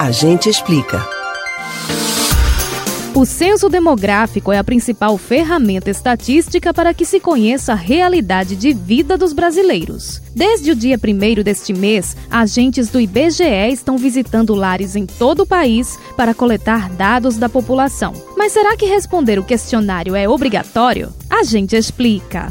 A gente explica. O censo demográfico é a principal ferramenta estatística para que se conheça a realidade de vida dos brasileiros. Desde o dia 1 deste mês, agentes do IBGE estão visitando lares em todo o país para coletar dados da população. Mas será que responder o questionário é obrigatório? A gente explica.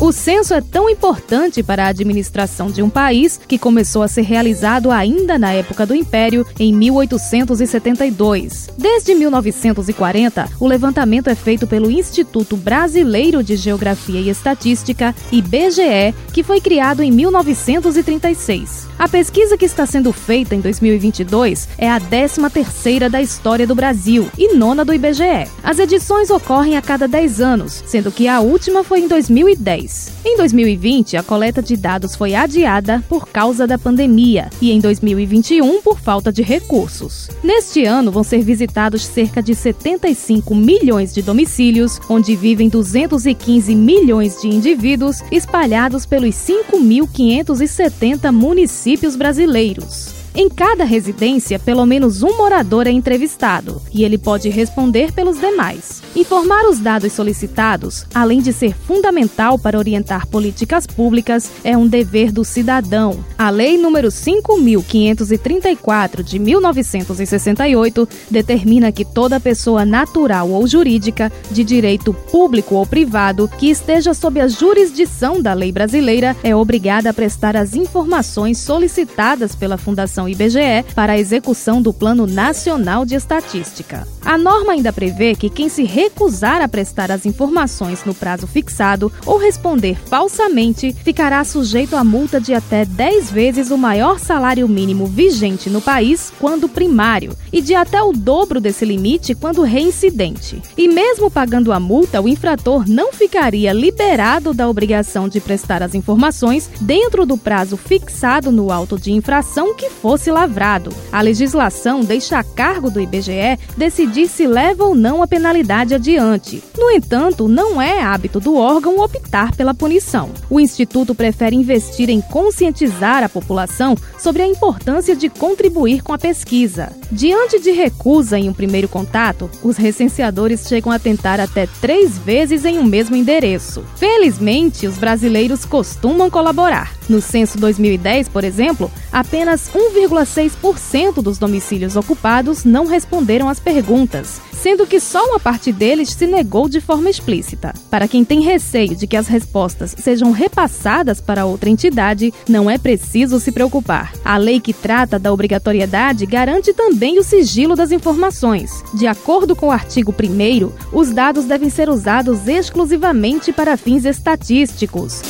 O censo é tão importante para a administração de um país que começou a ser realizado ainda na época do Império, em 1872. Desde 1940, o levantamento é feito pelo Instituto Brasileiro de Geografia e Estatística, IBGE, que foi criado em 1936. A pesquisa que está sendo feita em 2022 é a 13ª da história do Brasil e nona do IBGE. As edições ocorrem a cada 10 anos, sendo que a última foi em 2010. Em 2020, a coleta de dados foi adiada por causa da pandemia e em 2021 por falta de recursos. Neste ano vão ser visitados cerca de 75 milhões de domicílios, onde vivem 215 milhões de indivíduos espalhados pelos 5.570 municípios brasileiros. Em cada residência, pelo menos um morador é entrevistado e ele pode responder pelos demais. Informar os dados solicitados, além de ser fundamental para orientar políticas públicas, é um dever do cidadão. A Lei nº 5.534 de 1968 determina que toda pessoa natural ou jurídica, de direito público ou privado, que esteja sob a jurisdição da lei brasileira, é obrigada a prestar as informações solicitadas pela Fundação Fundação IBGE para a execução do Plano Nacional de Estatística. A norma ainda prevê que quem se recusar a prestar as informações no prazo fixado ou responder falsamente ficará sujeito a multa de até 10 vezes o maior salário mínimo vigente no país quando primário e de até o dobro desse limite quando reincidente. E mesmo pagando a multa, o infrator não ficaria liberado da obrigação de prestar as informações dentro do prazo fixado no auto de infração que for fosse lavrado. A legislação deixa a cargo do IBGE decidir se leva ou não a penalidade adiante. No entanto, não é hábito do órgão optar pela punição. O Instituto prefere investir em conscientizar a população sobre a importância de contribuir com a pesquisa. Diante de recusa em um primeiro contato, os recenseadores chegam a tentar até três vezes em um mesmo endereço. Felizmente, os brasileiros costumam colaborar. No censo 2010, por exemplo, apenas 1,6% dos domicílios ocupados não responderam às perguntas, sendo que só uma parte deles se negou de forma explícita. Para quem tem receio de que as respostas sejam repassadas para outra entidade, não é preciso se preocupar. A lei que trata da obrigatoriedade garante também o sigilo das informações. De acordo com o artigo 1, os dados devem ser usados exclusivamente para fins estatísticos.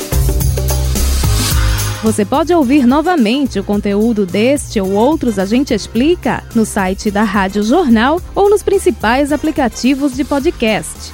Você pode ouvir novamente o conteúdo deste ou outros A Gente Explica no site da Rádio Jornal ou nos principais aplicativos de podcast: